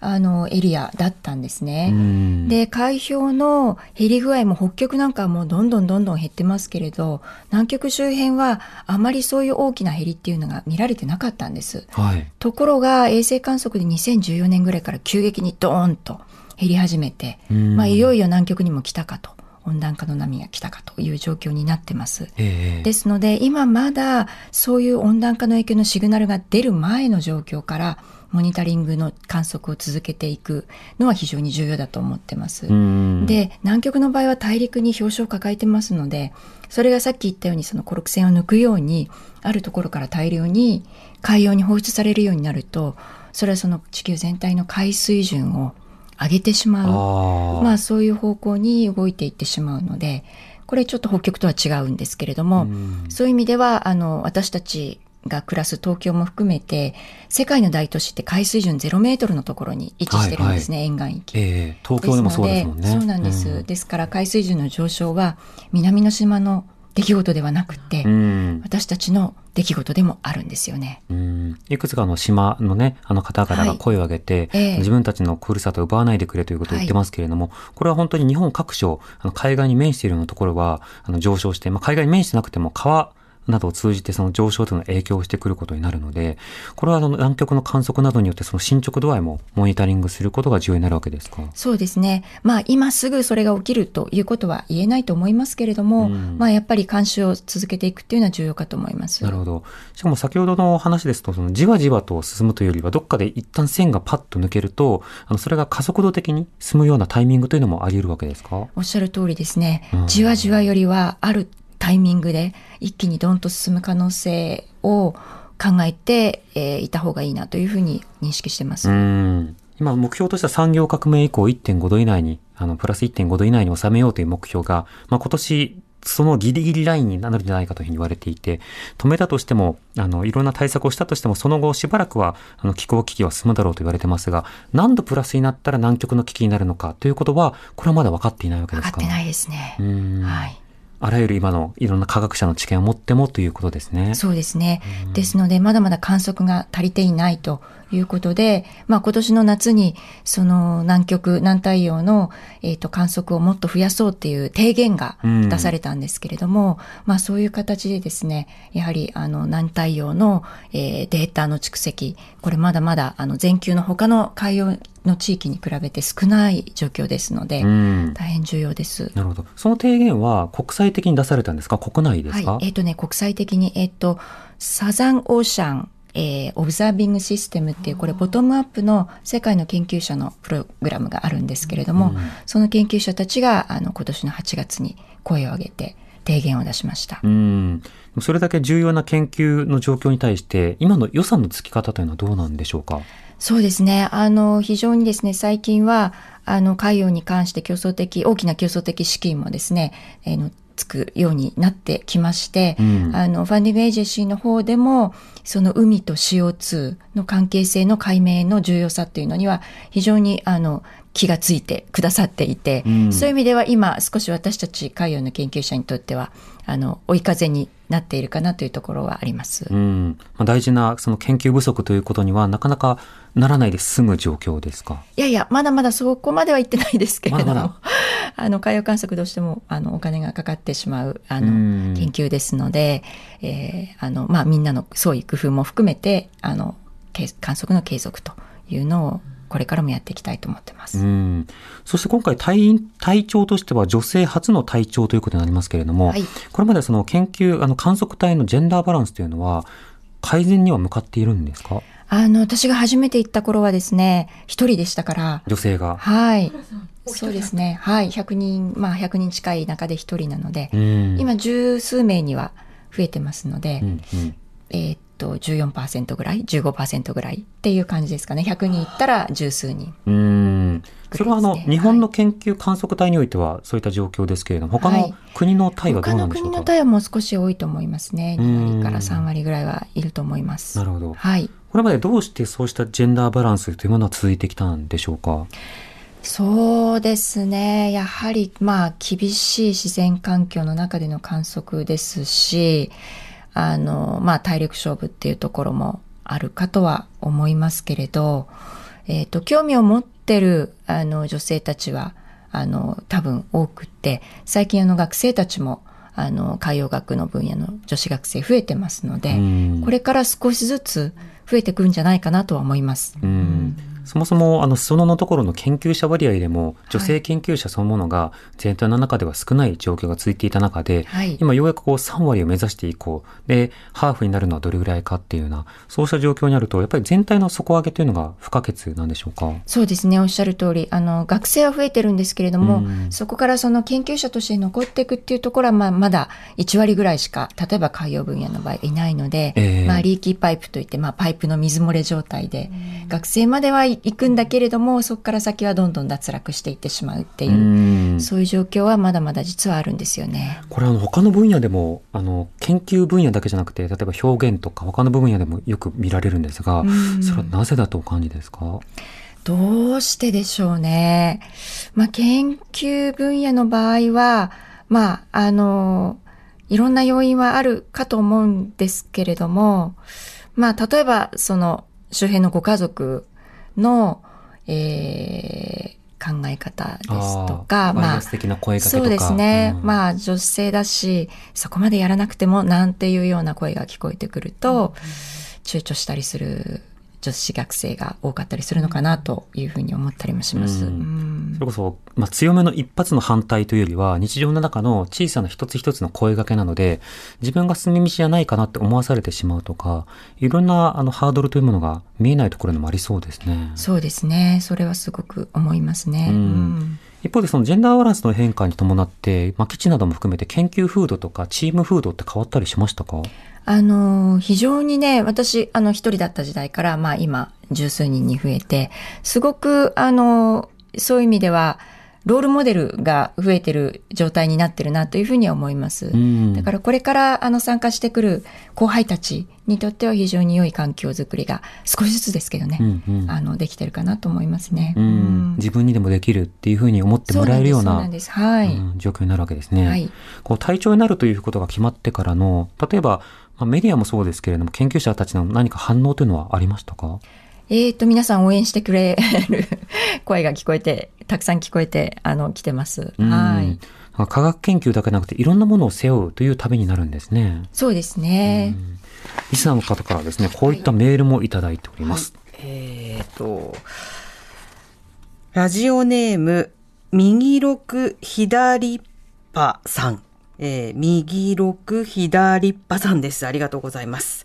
あの、エリアだったんですね。うんで、海氷の減り具合も北極なんかはもうどんどんどんどん減ってますけれど、南極周辺はあまりそういう大きな減りっていうのが見られてなかったんです。はい。ところが衛星観測で2014年ぐらいから急激にドーンと減り始めて、うんまあいよいよ南極にも来たかと、温暖化の波が来たかという状況になってます。ええですので今まだそういう温暖化の影響のシグナルが出る前の状況からモニタリングの観測を続けていくのは非常に重要だと思ってます。うん。で南極の場合は大陸に氷床を抱えてますのでそれがさっき言ったようにそのコルク線を抜くようにあるところから大量に海洋に放出されるようになるとそれはその地球全体の海水準を上げてしまう。まあそういう方向に動いていってしまうのでこれちょっと北極とは違うんですけれども、うん。そういう意味ではあの私たちが暮らす東京も含めて世界の大都市って海水準0メートルのところに位置してるんですね、沿岸域。ええ東京でもそうですもんね。そうなんです、うん。ですから海水準の上昇は南の島の出来事ではなくて、うん。私たちの出来事でもあるんですよね。うん。いくつかの島のね、あの方々が声を上げて、ええ。自分たちのふるさとを奪わないでくれということを言ってますけれども、これは本当に日本各所、あの海岸に面しているようなところはあの上昇して、まあ、海岸に面してなくても川などを通じてその上昇というのは影響してくることになるので、これはあの南極の観測などによってその進捗度合いもモニタリングすることが重要になるわけですか？そうですね。まあ今すぐそれが起きるということは言えないと思いますけれども、うんまあやっぱり監視を続けていくっていうのは重要かと思います。なるほど。しかも先ほどの話ですと、そのじわじわと進むというよりは、どっかで一旦線がパッと抜けると、あのそれが加速度的に進むようなタイミングというのもあり得るわけですか？おっしゃる通りですねうん。じわじわよりはあるタイミングで一気にドンと進む可能性を考えて、えーいた方がいいなというふうに認識してます。うん。今、目標としては産業革命以降1.5度以内に、あの、プラス1.5度以内に収めようという目標が、まあ、今年、そのギリギリラインになるんじゃないかというふうに言われていて、止めたとしても、あの、いろんな対策をしたとしても、その後しばらくは、あの、気候危機は進むだろうと言われてますが、何度プラスになったら南極の危機になるのかということは、これはまだ分かっていないわけですか？分かってないですね。うん。はい。あらゆる今のいろんな科学者の知見を持ってもということですね。そうですね。ですので、まだまだ観測が足りていないということで、まあ今年の夏に、その南極、南太陽の、えっ、と、観測をもっと増やそうっていう提言がうん出されたんですけれども、まあそういう形でですね、やはりあの南太陽の、えーデータの蓄積、これまだまだあの全球の他の海洋の地域に比べて少ない状況ですので、うん。大変重要です。なるほど。その提言は国際的に出されたんですか？国内ですか、はい。えっ、とね、国際的に、えっ、と、サザンオーシャン、えーオブザービングシステムっていう、これ、ボトムアップの世界の研究者のプログラムがあるんですけれども、うんその研究者たちが、あの、今年の8月に声を上げて、提言を出しました。うん。それだけ重要な研究の状況に対して、今の予算の付き方というのはどうなんでしょうか？そうですね。あの、非常にですね、最近は、あの、海洋に関して競争的、大きな競争的資金もですね、えーのつくようになってきまして、うんあの、ファンディングエージェンシーの方でも、その海と CO2 の関係性の解明の重要さっていうのには、非常に、あの、気がついてくださっていて、うん。そういう意味では今、少し私たち海洋の研究者にとっては、あの、追い風になっているかなというところはあります。うん。まあ、大事なその研究不足ということにはなかなかならないで済む状況ですか？いやいや、まだまだそこまでは行ってないですけれども、まだま [laughs] あの、海洋観測どうしても、あの、お金がかかってしまう、あうの、ん。研究ですので、えーあの、まあ、みんなの創意工夫も含めて、あの、け観測の継続というのを、これからもやっていきたいと思ってます。うん、そして今回隊員隊長としては女性初の隊長ということになりますけれども、はいこれまでその研究あの観測隊のジェンダーバランスというのは改善には向かっているんですか？あの、私が初めて行った頃はですね、一人でしたから、女性が。はい。そうですね。はい。100人、まあ100人近い中で一人なので、うん今十数名には増えてますので、うんうんえーっと、14%ぐらい ?15% ぐらいっていう感じですかね。100人いったら十数人。うんそれはあの、日本の研究観測隊においてはそういった状況ですけれども他のはい国の隊はど他のうなんでしょうか、国の隊はもう少し多いと思いますね。うん2割から3割ぐらいはいると思います。なるほどはい。これまでどうしてそうしたジェンダーバランスというものは続いてきたんでしょうか？そうですね。やはり、まあ、厳しい自然環境の中での観測ですし、あの、まあ、体力勝負っていうところもあるかとは思いますけれど、えっ、と、興味を持ってる、あの、女性たちは、あの、多分多くって、最近あの、学生たちも、あの、海洋学の分野の女子学生増えてますので、うんこれから少しずつ増えてくるんじゃないかなとは思います。うんそもそもあの裾野のところの研究者割合でも女性研究者そのものが全体の中では少ない状況が続いていた中で、はい。今ようやくこう3割を目指していこう。でハーフになるのはどれぐらいかっていうようなそうした状況になるとやっぱり全体の底上げというのが不可欠なんでしょうか？そうですね、おっしゃる通り、あの、学生は増えてるんですけれども、うん。そこからその研究者として残っていくっていうところは、まあ、まだ1割ぐらいしか、例えば海洋分野の場合いないので、ええ。まあ、リーキーパイプといって、まあ、パイプの水漏れ状態で、学生までは行くんだけれども、そこから先はどんどん脱落していってしまうっていう、うんそういう状況はまだまだ実はあるんですよね。これあの他の分野でもあの研究分野だけじゃなくて例えば表現とか他の分野でもよく見られるんですが、うんそれはなぜだとお感じですか？どうしてでしょうね。まあ、研究分野の場合は、まあ、あの、いろんな要因はあるかと思うんですけれども、まあ、例えば、その、周辺のご家族の、えー考え方ですとか、まあそうですね。うん。まあ、女性だし、そこまでやらなくても、なんていうような声が聞こえてくると、躊躇したりする女子学生が多かったりするのかなというふうに思ったりもします。それこそ、まあ、強めの一発の反対というよりは、日常の中の小さな一つ一つの声掛けなので、自分が進み道じゃないかなって思わされてしまうとか、いろんなあのハードルというものが見えないところにもありそうですね。そうですね。それはすごく思いますね。一方でそのジェンダーバランスの変化に伴って、まあ、基地なども含めて研究風土とかチーム風土って変わったりしましたか？あの、非常にね、私、あの、一人だった時代から、まあ今、十数人に増えて、すごく、あの、そういう意味では、ロールモデルが増えてる状態になってるなというふうには思います。うんだからこれからあの参加してくる後輩たちにとっては非常に良い環境づくりが少しずつですけどね、うんうんあのできてるかなと思いますね。うんうん自分にでもできるっていうふうに思ってもらえるような状況になるわけですね。はい。はい。こう隊長になるということが決まってからの、例えば、まあ、メディアもそうですけれども、研究者たちの何か反応というのはありましたか？えっ、と、皆さん応援してくれる [laughs] 声が聞こえて、たくさん聞こえて、あの、来てます。うんはい。科学研究だけなくていろんなものを背負うという旅になるんですね。そうですね。リスナーの方からですね、こういったメールもいただいております。えーと、ラジオネーム、右六左パさん。えー右六左パさんです。ありがとうございます。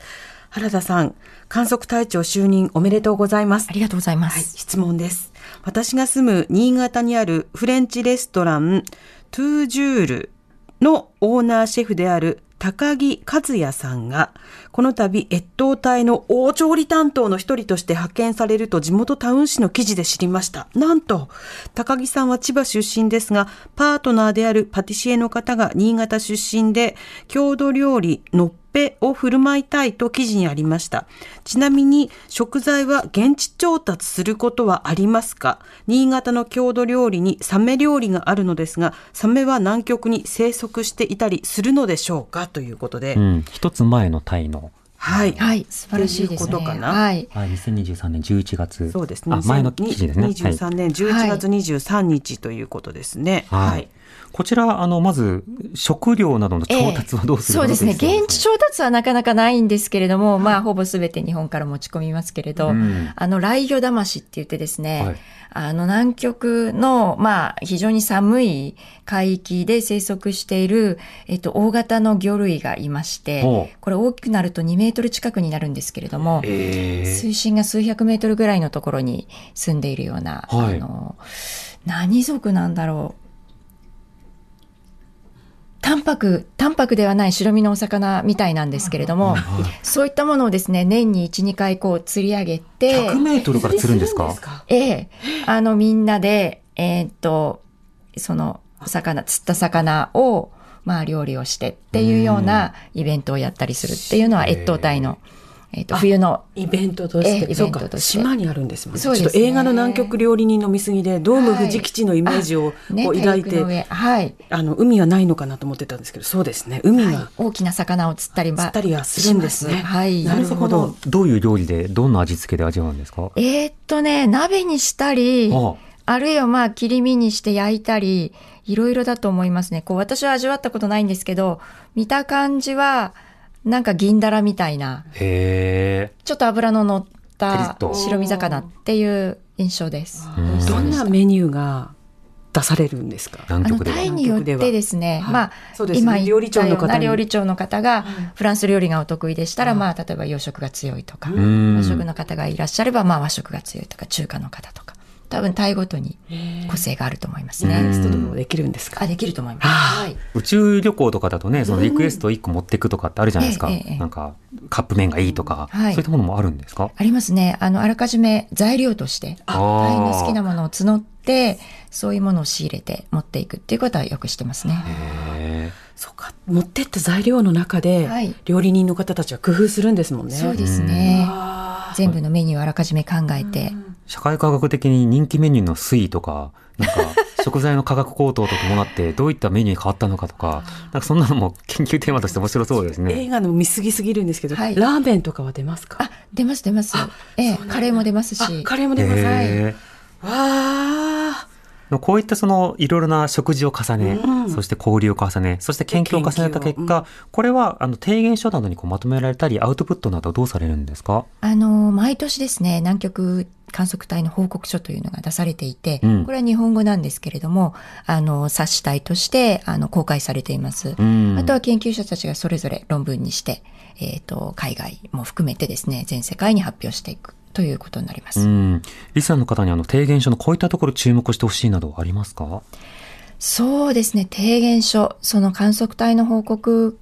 原田さん、観測隊長就任おめでとうございますあ。りがとうございまはい、す。質問です。私が住む新潟にあるフレンチレストラントゥージュールのオーナーシェフである高木和也さんが、この度越冬隊の大調理担当の一人として派遣されると地元タウン市の記事で知りました。なんと、高木さんは千葉出身ですが、パートナーであるパティシエの方が新潟出身で、郷土料理のっぺを振る舞いたいと記事にありました。ちなみに食材は現地調達することはありますか？新潟の郷土料理にサメ料理があるのですが、サメは南極に生息していたりするのでしょうか？ということで。うん。一つ前のタイの、はい。はい、素晴らしいですね。ということかな？はい。はい、2023年11月。そうですね。あ、前の記事ですね。はい23年11月23日ということですね。はい。こちら、あの、まず、食料などの調達はどうするそうですね。か現地調達はなかなかないんですけれども、まあ、ほぼすべて日本から持ち込みますけれど、うん。あの、来魚魂って言ってですね、はい。あの、南極の、まあ、非常に寒い海域で生息している、えっと、大型の魚類がいましてこれ大きくなると2メートル近くになるんですけれども、え。ー水深が数百メートルぐらいのところに住んでいるような、はい。あの、何族なんだろう。淡白、淡白ではない白身のお魚みたいなんですけれども、そういったものをですね、年に1、2回こう釣り上げて、100メートルから釣るんですか？ええ、あのみんなで、えーっと、その魚、釣った魚を、まあ料理をしてっていうようなイベントをやったりするっていうのは越冬隊の、えーっと、冬のイベントとして、ええイベントそうかとして島にあるんですもんね。そうですねちょっと映画の南極料理人の見過ぎで、ドームはい富士基地のイメージをねこう抱いて、はい。あの、海はないのかなと思ってたんですけど、そうですね。海はいが、大きな魚を釣ったりは釣ったりはするんですねはい。なるほど。どういう料理で、どんな味付けで味わうんですか？えーっとね、鍋にしたり、ああるいはまあ切り身にして焼いたり、いろいろだと思いますね。こう私は味わったことないんですけど、見た感じは、なんか銀だらみたいな、へえ。ちょっと油の乗った白身魚っていう印象です。どうん。なメニューが出されるんですか？あのタイによってですね、は。い。まあ、ね。今言料理長ったようの方料理長の方が、フランス料理がお得意でしたら、まあ、例えば洋食が強いとか、ん。和食の方がいらっしゃれば、まあ、和食が強いとか、中華の方とか、多分タイごとに個性があると思いますリクエね。ストでもできるんですか？あ、できると思います。あはい。宇宙旅行とかだとね、そのリクエスト1個持ってくとかってあるじゃないですか。ええええなんか、カップ麺がいいとか、はいそういったものもあるんですか？ありますね。あの、あらかじめ材料として、あタイの好きなものを募って、そういうものを仕入れて持っていくっていうことはよくしてますね。へそうか。持ってった材料の中ではい、料理人の方たちは工夫するんですもんね。そうですね。あ全部のメニューをあらかじめ考えて、ー社会科学的に人気メニューの推移とか、なんか、[laughs] 食材の価格高騰と伴ってどういったメニューに変わったのかとか、なんかそんなのも研究テーマとして面白そうです映ね。画の見過ぎすぎるんですけど、はいラーメンとかは出ますか？あ、出ます出ます。ええ、カレーも出ますあし。カレーも出ます。はいへわあ。ーこういったそのいろいろな食事を重ね、うんそして交流を重ね、そして研究を重ねた結研究果、これはあの提言書などにこうまとめられたり、アウトプットなどどうされるんですか？あの、毎年ですね、南極観測隊の報告書というのが出されていて、うんこれは日本語なんですけれども、あの、冊子体として、あの、公開されています。うんあとは研究者たちがそれぞれ論文にして、えっ、と、海外も含めてですね、全世界に発表していくということになります。うん。リスナーの方にあの提言書のこういったところ注目してほしいなどありますか？そうですね、提言書、その観測隊の報告、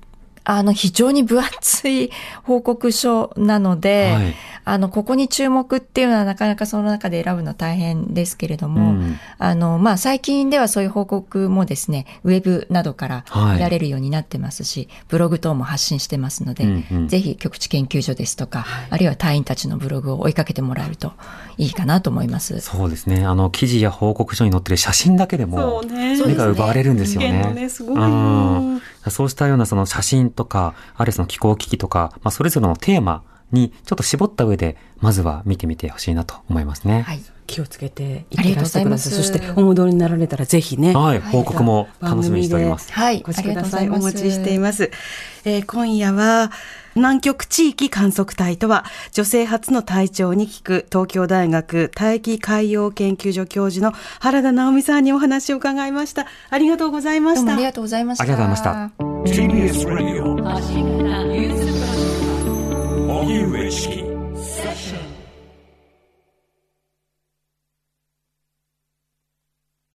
あの、非常に分厚い報告書なので、はい。あの、ここに注目っていうのはなかなかその中で選ぶのは大変ですけれども、うん。あの、まあ、最近ではそういう報告もですね、ウェブなどからはい見られるようになってますし、ブログ等も発信してますので、うんうん。ぜひ局地研究所ですとか、あるいは隊員たちのブログを追いかけてもらえるといいかなと思います。そうですね。あの、記事や報告書に載ってる写真だけでも、目が奪われるんですよね。意見のねすごいうんそうしたようなその写真とか、あるいはその気候危機とか、まあ、それぞれのテーマにちょっと絞った上で、まずは見てみてほしいなと思いますね。はい。気をつけていってらがとうございますしてください。そして、お戻りになられたらぜひね。はい、報告も楽しみにしております。はいご視ください。ありがとうございますお待ちしています。えー今夜は、南極地域観測隊とは、女性初の隊長に聞く、東京大学大気海洋研究所教授の原田直美さんにお話を伺いました。ありがとうございましたどうもあり。がとうございました。ありがとうございました。